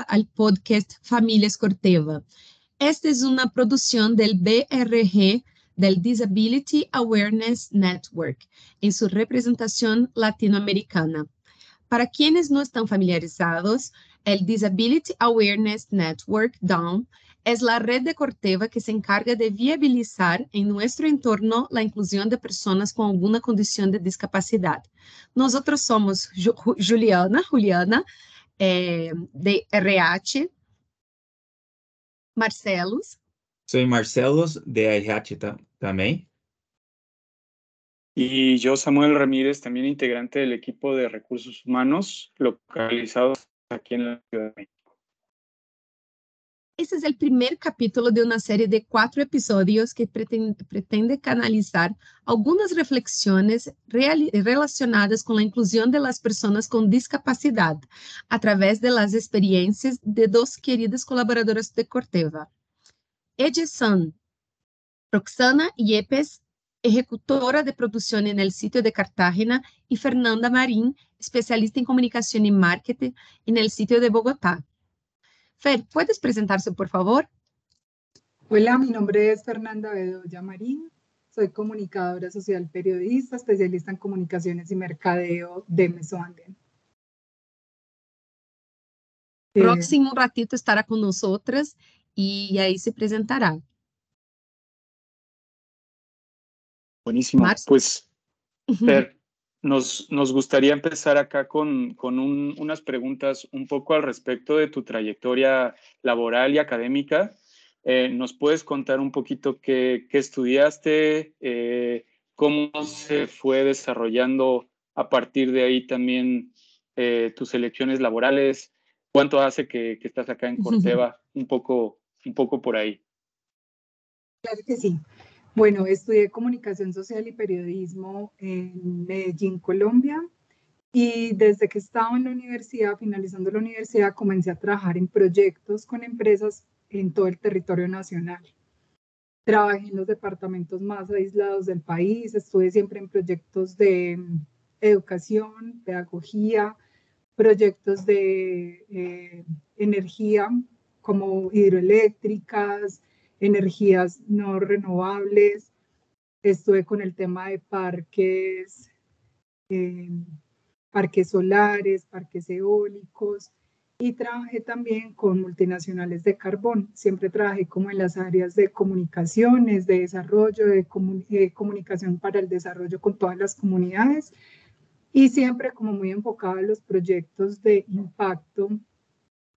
al podcast Familias Corteva. Esta es una producción del BRG del Disability Awareness Network en su representación latinoamericana. Para quienes no están familiarizados, el Disability Awareness Network, DAWN, es la red de Corteva que se encarga de viabilizar en nuestro entorno la inclusión de personas con alguna condición de discapacidad. Nosotros somos Juliana, Juliana, eh, de RH, Marcelos. Soy Marcelos, de RH también. Y yo, Samuel Ramírez, también integrante del equipo de recursos humanos localizados aquí en la Ciudad de México. Esse é o primeiro capítulo de uma série de quatro episódios que pretende, pretende canalizar algumas reflexões relacionadas com a inclusão das pessoas com discapacidade, através das experiências de duas queridas colaboradoras de Corteva. Edição Roxana Yepes, executora de produção no sítio de Cartagena, e Fernanda Marim, especialista em comunicação e marketing no sítio de Bogotá. Fer, ¿puedes presentarse, por favor? Hola, mi nombre es Fernanda Bedoya Marín. Soy comunicadora social periodista, especialista en comunicaciones y mercadeo de Mesoanden. Próximo un ratito estará con nosotras y ahí se presentará. Buenísimo. Pues, Fer, nos, nos gustaría empezar acá con, con unas preguntas un poco al respecto de tu trayectoria laboral y académica. Eh, ¿Nos puedes contar un poquito qué, qué estudiaste, eh, cómo se fue desarrollando a partir de ahí también eh, tus elecciones laborales? ¿Cuánto hace que, que estás acá en Corteva? Un poco, un poco por ahí. Claro que sí. Bueno, estudié comunicación social y periodismo en Medellín, Colombia. Y desde que estaba en la universidad, finalizando la universidad, comencé a trabajar en proyectos con empresas en todo el territorio nacional. Trabajé en los departamentos más aislados del país, estuve siempre en proyectos de educación, pedagogía, proyectos de eh, energía como hidroeléctricas, energías no renovables, estuve con el tema de parques, eh, parques solares, parques eólicos y trabajé también con multinacionales de carbón. Siempre trabajé como en las áreas de comunicaciones, de desarrollo, de, de comunicación para el desarrollo con todas las comunidades y siempre como muy enfocada en los proyectos de impacto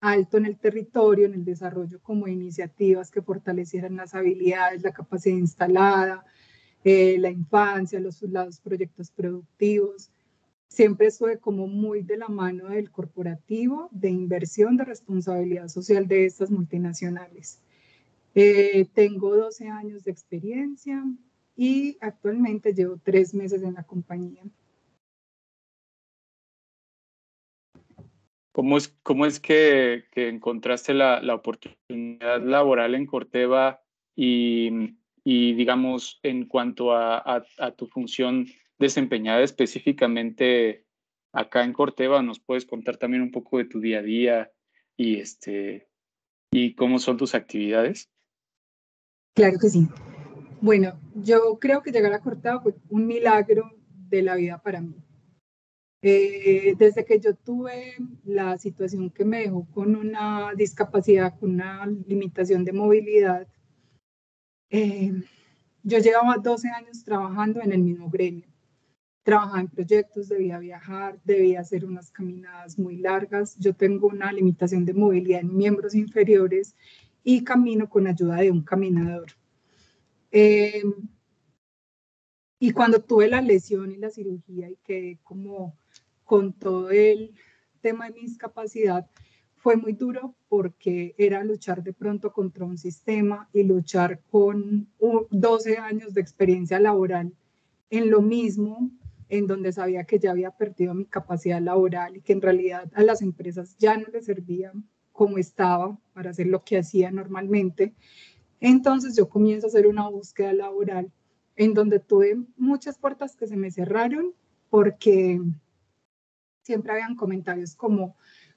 alto en el territorio, en el desarrollo como iniciativas que fortalecieran las habilidades, la capacidad instalada, eh, la infancia, los, los proyectos productivos. Siempre estuve como muy de la mano del corporativo de inversión de responsabilidad social de estas multinacionales. Eh, tengo 12 años de experiencia y actualmente llevo tres meses en la compañía. ¿Cómo es, cómo es que, encontraste la, oportunidad laboral en Corteva y, y digamos, en cuanto a, a, tu función desempeñada específicamente acá en Corteva, nos puedes contar también un poco de tu día a día y, este, y cómo son tus actividades? Claro que sí. Bueno, yo creo que llegar a Corteva fue un milagro de la vida para mí. Eh, desde que yo tuve la situación que me dejó con una discapacidad, con una limitación de movilidad, eh, yo llevaba 12 años trabajando en el mismo gremio. Trabajaba en proyectos, debía viajar, debía hacer unas caminadas muy largas. Yo tengo una limitación de movilidad en miembros inferiores y camino con ayuda de un caminador. Eh, y cuando tuve la lesión y la cirugía y quedé como con todo el tema de mi discapacidad, fue muy duro porque era luchar de pronto contra un sistema y luchar con 12 años de experiencia laboral en lo mismo, en donde sabía que ya había perdido mi capacidad laboral y que en realidad a las empresas ya no les servía como estaba para hacer lo que hacía normalmente. Entonces yo comienzo a hacer una búsqueda laboral en donde tuve muchas puertas que se me cerraron porque siempre habían comentarios como,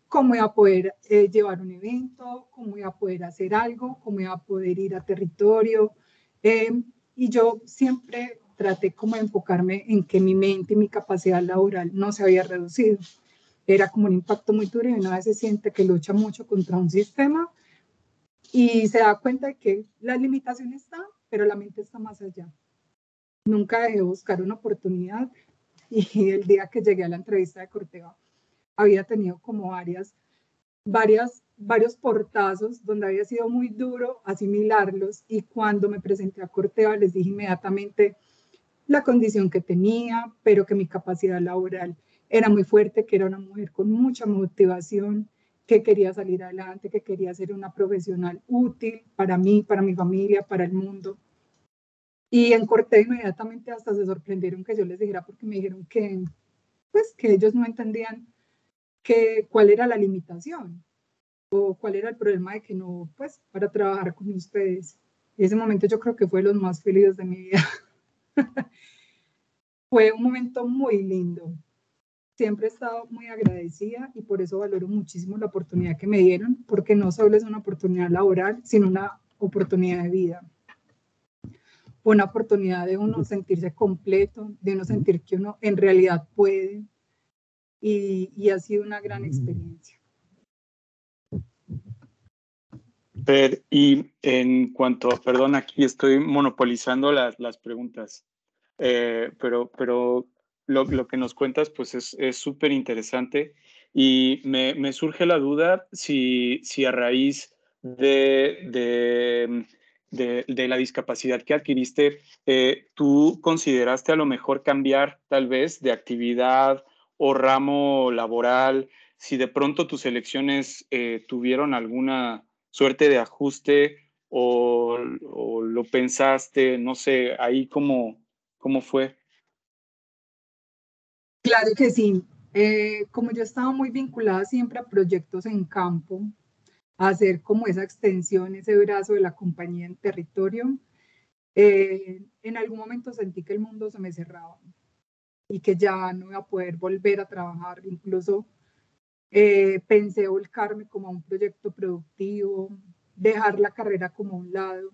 cómo iba a poder eh, llevar un evento, cómo iba a poder hacer algo, cómo iba a poder ir a territorio. Em, y yo siempre traté como de enfocarme en que mi mente y mi capacidad laboral no se había reducido. Era como un impacto muy duro y una vez se siente que lucha mucho contra un sistema y se da cuenta de que la limitación está, pero la mente está más allá. Nunca dejé de buscar una oportunidad y el día que llegué a la entrevista de Corteva había tenido como varias, varias, varios portazos donde había sido muy duro asimilarlos y cuando me presenté a Corteva les dije inmediatamente la condición que tenía, pero que mi capacidad laboral era muy fuerte, que era una mujer con mucha motivación, que quería salir adelante, que quería ser una profesional útil para mí, para mi familia, para el mundo. Y en corte inmediatamente hasta se sorprendieron que yo les dijera porque me dijeron que, pues, que ellos no entendían que, cuál era la limitación o cuál era el problema de que no, pues, para trabajar con ustedes. Y ese momento yo creo que fue los más felices de mi vida. fue un momento muy lindo. Siempre he estado muy agradecida y por eso valoro muchísimo la oportunidad que me dieron, porque no solo es una oportunidad laboral, sino una oportunidad de vida una oportunidad de uno sentirse completo, de uno sentir que uno en realidad puede. Y, y ha sido una gran experiencia. y en cuanto, perdón, aquí estoy monopolizando las, las preguntas, eh, pero, pero lo, lo, que nos cuentas pues es súper interesante y me, me, surge la duda si, si a raíz de, de de, la discapacidad que adquiriste, eh, ¿tú consideraste a lo mejor cambiar tal vez de actividad o ramo laboral? Si de pronto tus elecciones eh, tuvieron alguna suerte de ajuste o, lo pensaste, no sé, ahí cómo, cómo fue. Claro que sí. Eh, como yo estaba muy vinculada siempre a proyectos en campo, hacer como esa extensión, ese brazo de la compañía en territorio. Eh, en algún momento sentí que el mundo se me cerraba y que ya no iba a poder volver a trabajar. Incluso eh, pensé volcarme como a un proyecto productivo, dejar la carrera como a un lado.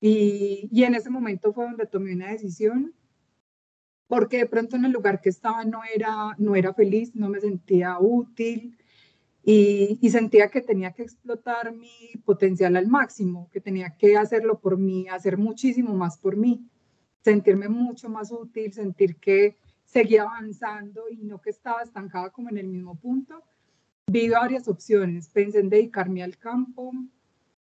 Y, y en ese momento fue donde tomé una decisión, porque de pronto en el lugar que estaba no era, no era feliz, no me sentía útil, y, sentía que tenía que explotar mi potencial al máximo, que tenía que hacerlo por mí, hacer muchísimo más por mí, sentirme mucho más útil, sentir que seguía avanzando y no que estaba estancada como en el mismo punto. Vi varias opciones, pensé en dedicarme al campo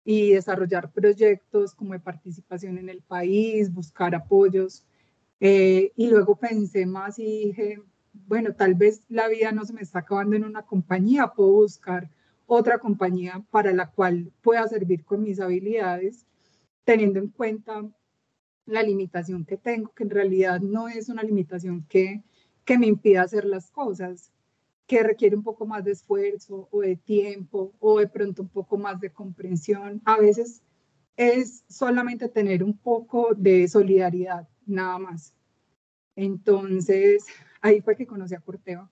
y desarrollar proyectos como de participación en el país, buscar apoyos. Eh, y luego pensé más y dije, bueno, tal vez la vida no se me está acabando en una compañía, puedo buscar otra compañía para la cual pueda servir con mis habilidades, teniendo en cuenta la limitación que tengo, que en realidad no es una limitación que, que me impida hacer las cosas, que requiere un poco más de esfuerzo o de tiempo o de pronto un poco más de comprensión. A veces es solamente tener un poco de solidaridad, nada más. Entonces, Ahí fue que conocí a Corteva.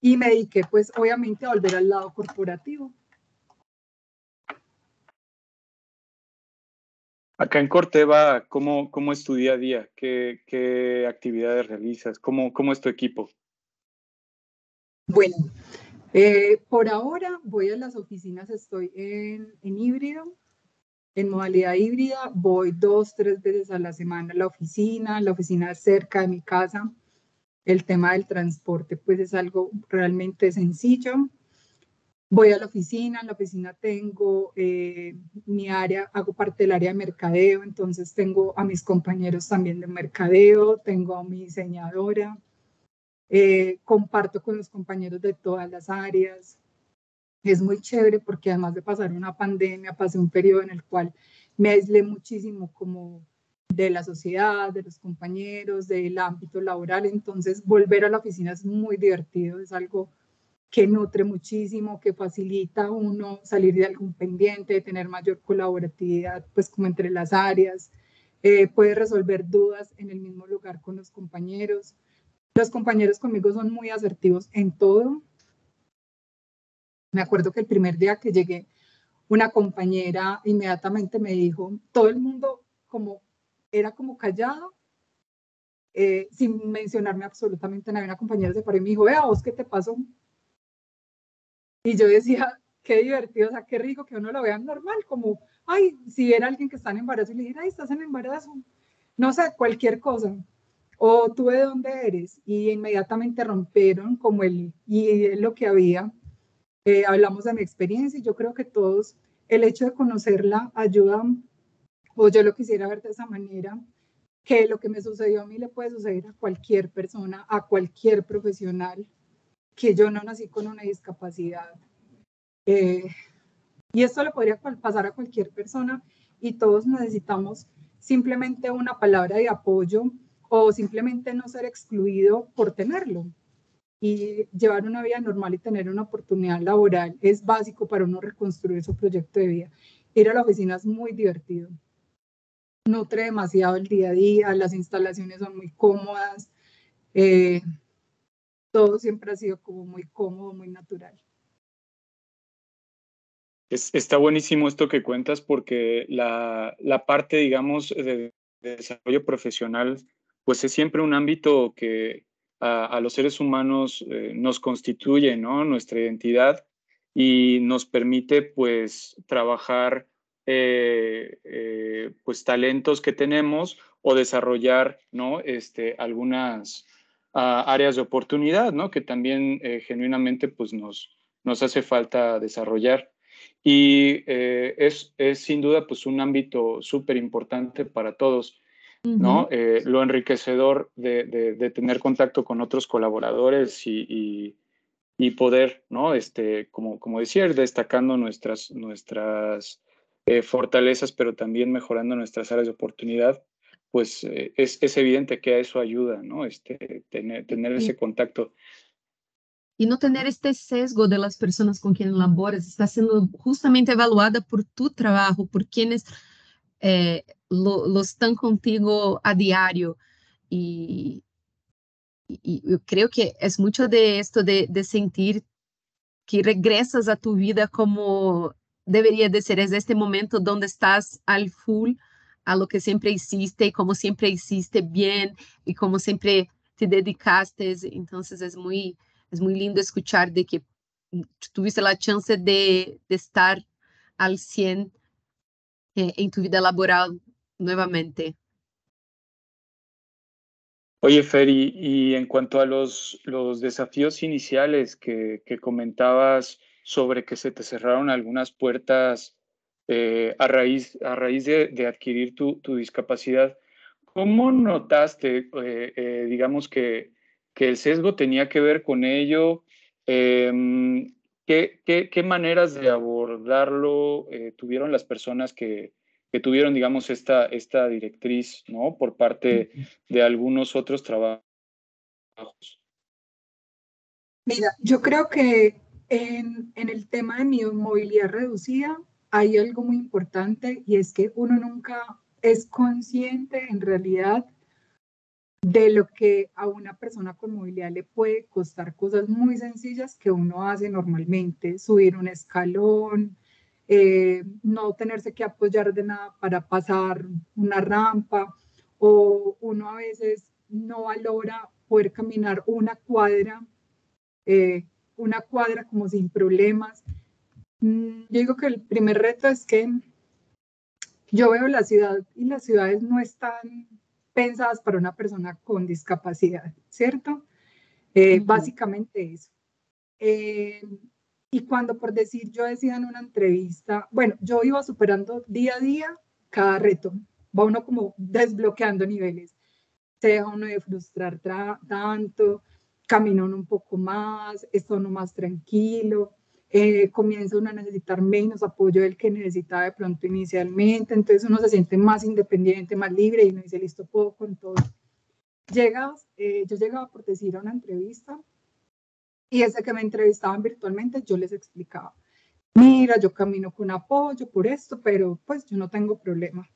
Y me dediqué, pues, obviamente a volver al lado corporativo. Acá en Corteva, ¿cómo, cómo es tu día a día? ¿Qué, qué actividades realizas? ¿Cómo, ¿Cómo es tu equipo? Bueno, eh, por ahora voy a las oficinas, estoy en, en híbrido, en modalidad híbrida voy dos, tres veces a la semana a la oficina, la oficina cerca de mi casa. El tema del transporte pues es algo realmente sencillo. Voy a la oficina, en la oficina tengo eh, mi área, hago parte del área de mercadeo, entonces tengo a mis compañeros también de mercadeo, tengo a mi diseñadora, eh, comparto con los compañeros de todas las áreas, es muy chévere porque además de pasar una pandemia, pasé un periodo en el cual me aislé muchísimo como de la sociedad, de los compañeros, del ámbito laboral. Entonces, volver a la oficina es muy divertido, es algo que nutre muchísimo, que facilita a uno salir de algún pendiente, tener mayor colaboratividad, pues como entre las áreas, eh, puede resolver dudas en el mismo lugar con los compañeros. Los compañeros conmigo son muy asertivos en todo. Me acuerdo que el primer día que llegué, una compañera inmediatamente me dijo, todo el mundo como era como callado, eh, sin mencionarme absolutamente nada. Una compañera se paró y me dijo, vea, vos qué te pasó. Y yo decía, qué divertido, o sea, qué rico que uno lo vea normal, como, ay, si era alguien que está en embarazo y le dijera, ay, estás en embarazo, no sé, cualquier cosa. O tú de dónde eres, y inmediatamente rompieron como el, y lo que había. Eh, hablamos de mi experiencia y yo creo que todos, el hecho de conocerla ayuda, o yo lo quisiera ver de esa manera, que lo que me sucedió a mí le puede suceder a cualquier persona, a cualquier profesional, que yo no nací con una discapacidad. Eh, y esto le podría pasar a cualquier persona y todos necesitamos simplemente una palabra de apoyo o simplemente no ser excluido por tenerlo. Y llevar una vida normal y tener una oportunidad laboral es básico para uno reconstruir su proyecto de vida. Ir a la oficina es muy divertido. Nutre demasiado el día a día, las instalaciones son muy cómodas. Eh, todo siempre ha sido como muy cómodo, muy natural. está buenísimo esto que cuentas porque la, la parte, digamos, de, desarrollo profesional, pues es siempre un ámbito que a, los seres humanos eh, nos constituye, ¿no? Nuestra identidad y nos permite, pues, trabajar, eh, eh, pues, talentos que tenemos o desarrollar, ¿no? Este, algunas ah, áreas de oportunidad, ¿no? Que también genuinamente, pues, nos, nos hace falta desarrollar. Y eh, es, es, sin duda pues un ámbito súper importante para todos, ¿no? Eh, lo enriquecedor de, de, tener contacto con otros colaboradores y, y, poder, ¿no? Este, como, como decía, destacando nuestras, nuestras eh, fortalezas, pero también mejorando nuestras áreas de oportunidad, pues es, es, evidente que a eso ayuda, ¿no? Este, tener, tener ese contacto y no tener este sesgo de las personas con quienes laboras, está siendo justamente evaluada por tu trabajo, por quienes eh, lo, están contigo a diario. Y, yo creo que es mucho de esto de, sentir que regresas a tu vida como debería de ser, es este momento donde estás al full a lo que siempre hiciste y como siempre hiciste bien y como siempre te dedicaste. Entonces es muy es muy lindo escuchar de que tuviste la chance de, de estar al 100 eh, en tu vida laboral nuevamente. Oye, Feri, y en cuanto a los, los desafíos iniciales que, que, comentabas sobre que se te cerraron algunas puertas eh, a raíz, a raíz de, de adquirir tu, tu, discapacidad, ¿cómo notaste, eh, digamos, que que el sesgo tenía que ver con ello. ¿Qué, qué, maneras de abordarlo eh, tuvieron las personas que, que, tuvieron, digamos, esta, esta directriz, ¿no? Por parte de algunos otros trabajos. Mira, yo creo que en, en el tema de mi movilidad reducida hay algo muy importante y es que uno nunca es consciente en realidad de lo que a una persona con movilidad le puede costar cosas muy sencillas que uno hace normalmente, subir un escalón, eh, no tenerse que apoyar de nada para pasar una rampa, o uno a veces no valora poder caminar una cuadra, eh, una cuadra como sin problemas. Mm, yo digo que el primer reto es que yo veo la ciudad y las ciudades no están pensadas para una persona con discapacidad, ¿cierto? Eh, básicamente eso. Eh, y cuando por decir yo decía en una entrevista, bueno, yo iba superando día a día cada reto, va uno como desbloqueando niveles, se deja uno de frustrar tanto, camina uno un poco más, está uno más tranquilo, eh, comienza uno a necesitar menos apoyo del que necesitaba de pronto inicialmente, entonces uno se siente más independiente, más libre y uno dice, listo, puedo con todo. Llegas, eh, yo llegaba por decir a una entrevista y ese que me entrevistaban virtualmente, yo les explicaba, mira, yo camino con apoyo por esto, pero pues yo no tengo problema.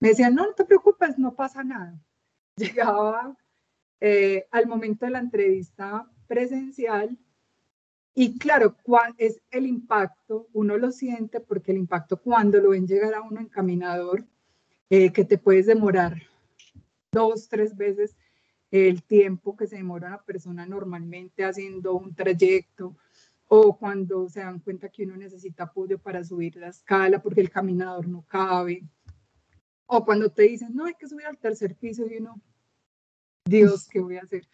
Me decían, no, no te preocupes, no pasa nada. Llegaba eh, al momento de la entrevista presencial. Y claro, ¿cuál es el impacto? Uno lo siente porque el impacto cuando lo ven llegar a uno encaminador, eh, que te puedes demorar dos, tres veces el tiempo que se demora una persona normalmente haciendo un trayecto o cuando se dan cuenta que uno necesita apoyo para subir la escala porque el caminador no cabe, o cuando te dicen, no, hay que subir al tercer piso y uno, Dios, ¿qué voy a hacer?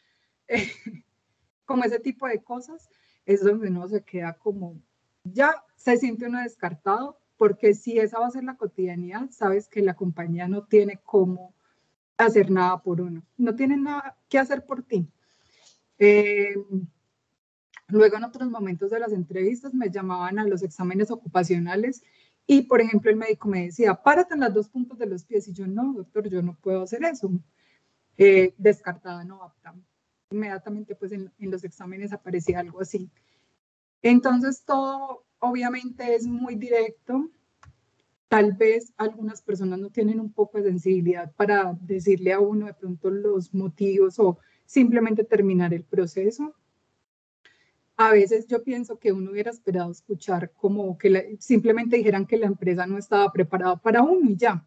como ese tipo de cosas es donde uno se queda como, ya se siente uno descartado, porque si esa va a ser la cotidianidad, sabes que la compañía no tiene cómo hacer nada por uno, no tiene nada que hacer por ti. Eh, luego en otros momentos de las entrevistas me llamaban a los exámenes ocupacionales y, por ejemplo, el médico me decía, párate en las dos puntas de los pies. Y yo, no, doctor, yo no puedo hacer eso. Eh, descartada, no apta. Inmediatamente, pues en, en los exámenes aparecía algo así. Entonces, todo obviamente es muy directo, tal vez algunas personas no tienen un poco de sensibilidad para decirle a uno de pronto los motivos o simplemente terminar el proceso. A veces yo pienso que uno hubiera esperado escuchar como que simplemente dijeran que la empresa no estaba preparada para uno y ya,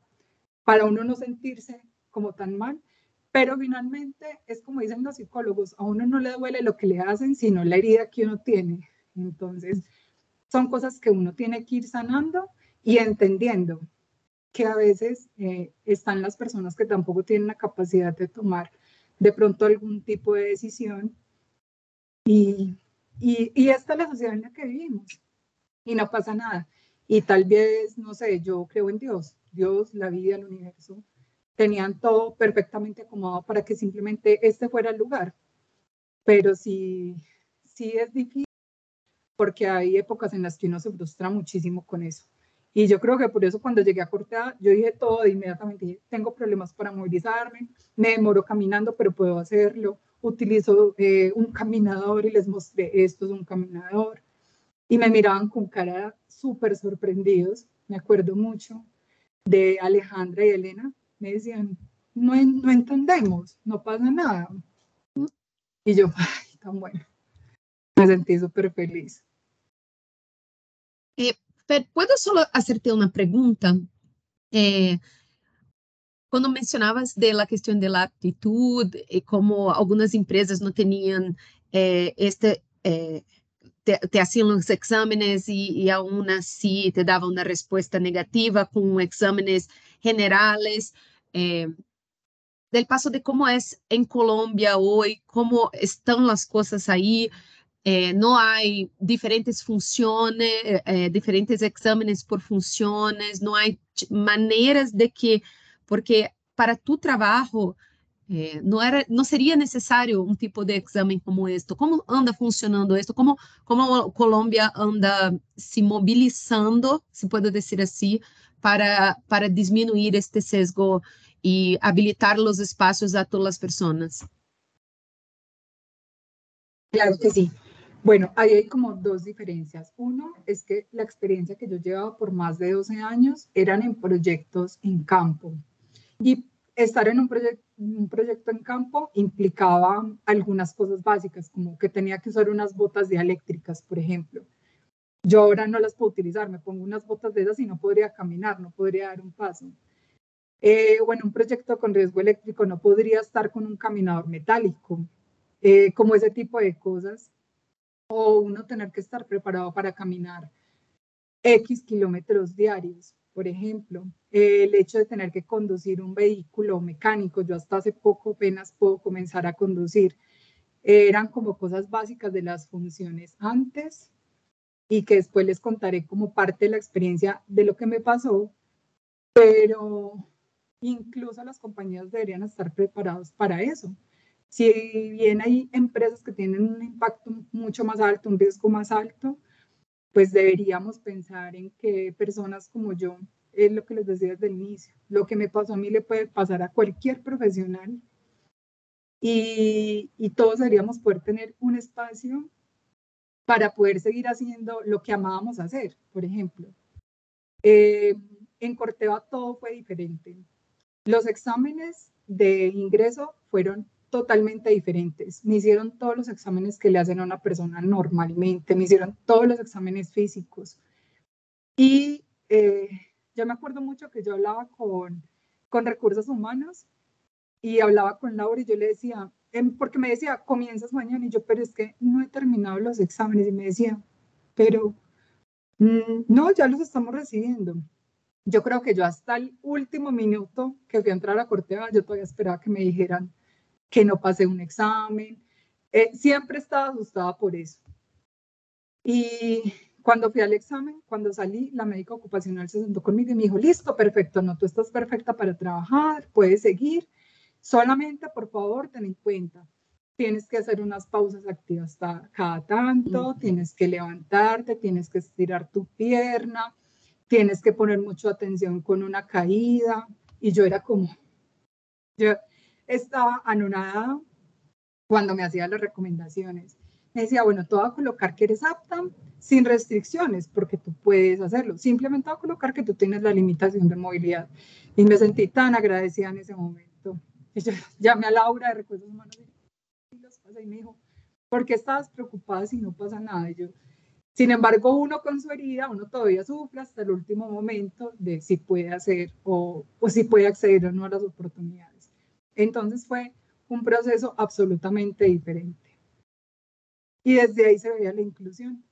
para uno no sentirse como tan mal. Pero finalmente es como dicen los psicólogos, a uno no le duele lo que le hacen, sino la herida que uno tiene. Entonces, son cosas que uno tiene que ir sanando y entendiendo que a veces eh, están las personas que tampoco tienen la capacidad de tomar de pronto algún tipo de decisión y, y, y esta es la sociedad en la que vivimos y no pasa nada. Y tal vez, no sé, yo creo en Dios, Dios, la vida, el universo, tenían todo perfectamente acomodado para que simplemente este fuera el lugar. Pero sí, sí es difícil porque hay épocas en las que uno se frustra muchísimo con eso. Y yo creo que por eso cuando llegué a Cortea, yo dije todo de inmediatamente, dije, tengo problemas para movilizarme, me demoro caminando, pero puedo hacerlo. Utilizo eh, un caminador y les mostré, esto es un caminador. Y me miraban con cara súper sorprendidos. Me acuerdo mucho de Alejandra y Elena. Me decían, no, entendemos, no pasa nada. Y yo, ay, tan bueno. Me sentí súper feliz. Eh, ¿Puedo solo hacerte una pregunta? Eh, cuando mencionabas de la cuestión de la actitud y como algunas empresas no tenían eh, este, eh, te, te, aún así te daban una respuesta negativa con exámenes generales, eh, del paso de cómo es en Colombia hoy, cómo están las cosas ahí, é, não há diferentes funções, é, diferentes exames por funções, não há maneiras de que, porque para tu trabalho é, não era, não seria necessário um tipo de exame como este. Como anda funcionando isso? Como como Colômbia anda se mobilizando, se pode dizer assim, para para diminuir este sesgo e habilitar os espaços a todas as pessoas? Claro que sí. Bueno, ahí hay como dos diferencias. Uno es que la experiencia que yo llevaba por más de 12 años eran en proyectos en campo. Y estar en un, un proyecto en campo implicaba algunas cosas básicas, como que tenía que usar unas botas dialéctricas, por ejemplo. Yo ahora no las puedo utilizar, me pongo unas botas de esas y no podría caminar, no podría dar un paso. Eh, bueno, un proyecto con riesgo eléctrico no podría estar con un caminador metálico, eh, como ese tipo de cosas o uno tener que estar preparado para caminar X kilómetros diarios. Por ejemplo, el hecho de tener que conducir un vehículo mecánico, yo hasta hace poco apenas puedo comenzar a conducir, eran como cosas básicas de las funciones antes y que después les contaré como parte de la experiencia de lo que me pasó, pero incluso las compañías deberían estar preparados para eso. Si bien hay empresas que tienen un impacto mucho más alto, un riesgo más alto, pues deberíamos pensar en que personas como yo, es lo que les decía desde el inicio, lo que me pasó a mí le puede pasar a cualquier profesional y, y todos deberíamos poder tener un espacio para poder seguir haciendo lo que amábamos hacer, por ejemplo. Eh, en Corteva todo fue diferente. Los exámenes de ingreso fueron totalmente diferentes. Me hicieron todos los exámenes que le hacen a una persona normalmente, me hicieron todos los exámenes físicos. Y eh, yo me acuerdo mucho que yo hablaba con, con recursos humanos y hablaba con Laura y yo le decía, porque me decía, comienzas mañana y yo, pero es que no he terminado los exámenes y me decía, pero mm, no, ya los estamos recibiendo. Yo creo que yo hasta el último minuto que fui a entrar a Corteva, yo todavía esperaba que me dijeran que no pasé un examen. Eh, siempre estaba asustada por eso. Y cuando fui al examen, cuando salí, la médica ocupacional se sentó conmigo y me dijo, listo, perfecto, no, tú estás perfecta para trabajar, puedes seguir. Solamente, por favor, ten en cuenta, tienes que hacer unas pausas activas cada tanto, tienes que levantarte, tienes que estirar tu pierna, tienes que poner mucha atención con una caída. Y yo era como, yo estaba anonada cuando me hacía las recomendaciones. Me decía, bueno, tú vas a colocar que eres apta sin restricciones, porque tú puedes hacerlo. Simplemente vas a colocar que tú tienes la limitación de movilidad. Y me sentí tan agradecida en ese momento. Y yo llamé a Laura de Recursos Humanos y me dijo, ¿por qué estabas preocupada si no pasa nada? Y yo, sin embargo, uno con su herida, uno todavía sufre hasta el último momento de si puede hacer o, o si puede acceder o no a las oportunidades. Entonces fue un proceso absolutamente diferente. Y desde ahí se veía la inclusión.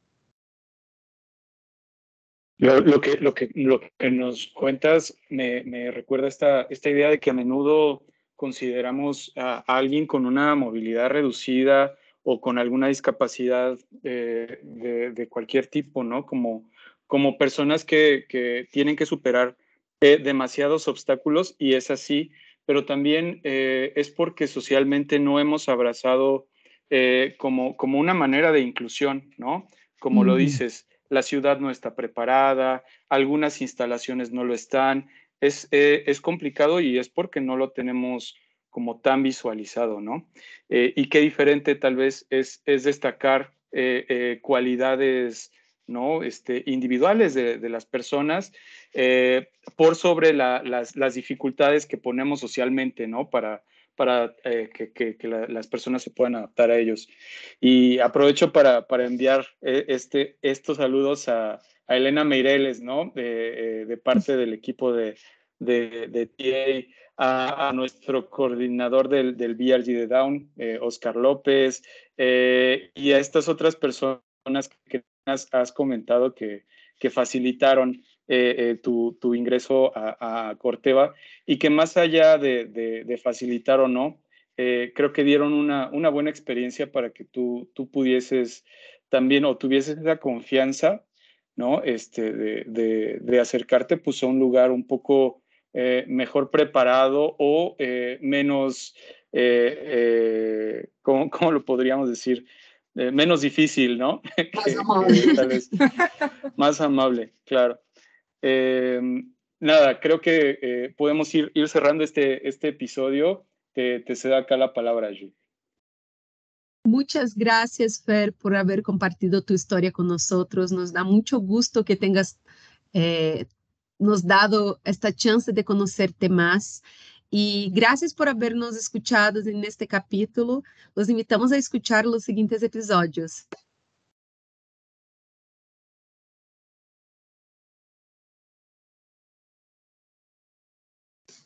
Lo, que, lo, que, lo que nos cuentas me, me, recuerda esta, esta idea de que a menudo consideramos a alguien con una movilidad reducida o con alguna discapacidad de, cualquier tipo, ¿no? Como, como personas que, tienen que superar eh, demasiados obstáculos y es así, pero también eh, es porque socialmente no hemos abrazado eh, como, como una manera de inclusión, ¿no? Como lo dices, la ciudad no está preparada, algunas instalaciones no lo están, es, es complicado y es porque no lo tenemos como tan visualizado, ¿no? Eh, y qué diferente tal vez es, es destacar eh, eh, cualidades ¿no? Este, individuales de, de las personas por sobre la, las, las, dificultades que ponemos socialmente, ¿no? Para, para que, que, que las personas se puedan adaptar a ellos. Y aprovecho para, para enviar este, estos saludos a, a Elena Meireles, ¿no? De, de parte del equipo de, de, de TA, a, nuestro coordinador del, del BRG de Down, eh, Oscar López, eh, y a estas otras personas que has, comentado que, que facilitaron eh, tu, tu, ingreso a, a, Corteva y que más allá de, de, facilitar o no, creo que dieron una, una, buena experiencia para que tú, tú pudieses también o tuvieses esa confianza, ¿no? Este, de, de, acercarte pues a un lugar un poco eh, mejor preparado o eh, menos, eh, ¿cómo, ¿cómo, lo podríamos decir? menos difícil, ¿no? Más amable. más amable, claro. nada, creo que podemos ir, ir cerrando este, este episodio. Te, te cedo acá la palabra, Julie. Muchas gracias, Fer, por haber compartido tu historia con nosotros. Nos da mucho gusto que tengas eh, nos dado esta chance de conocerte más. Y gracias por habernos escuchado en este capítulo. Los invitamos a escuchar los siguientes episodios.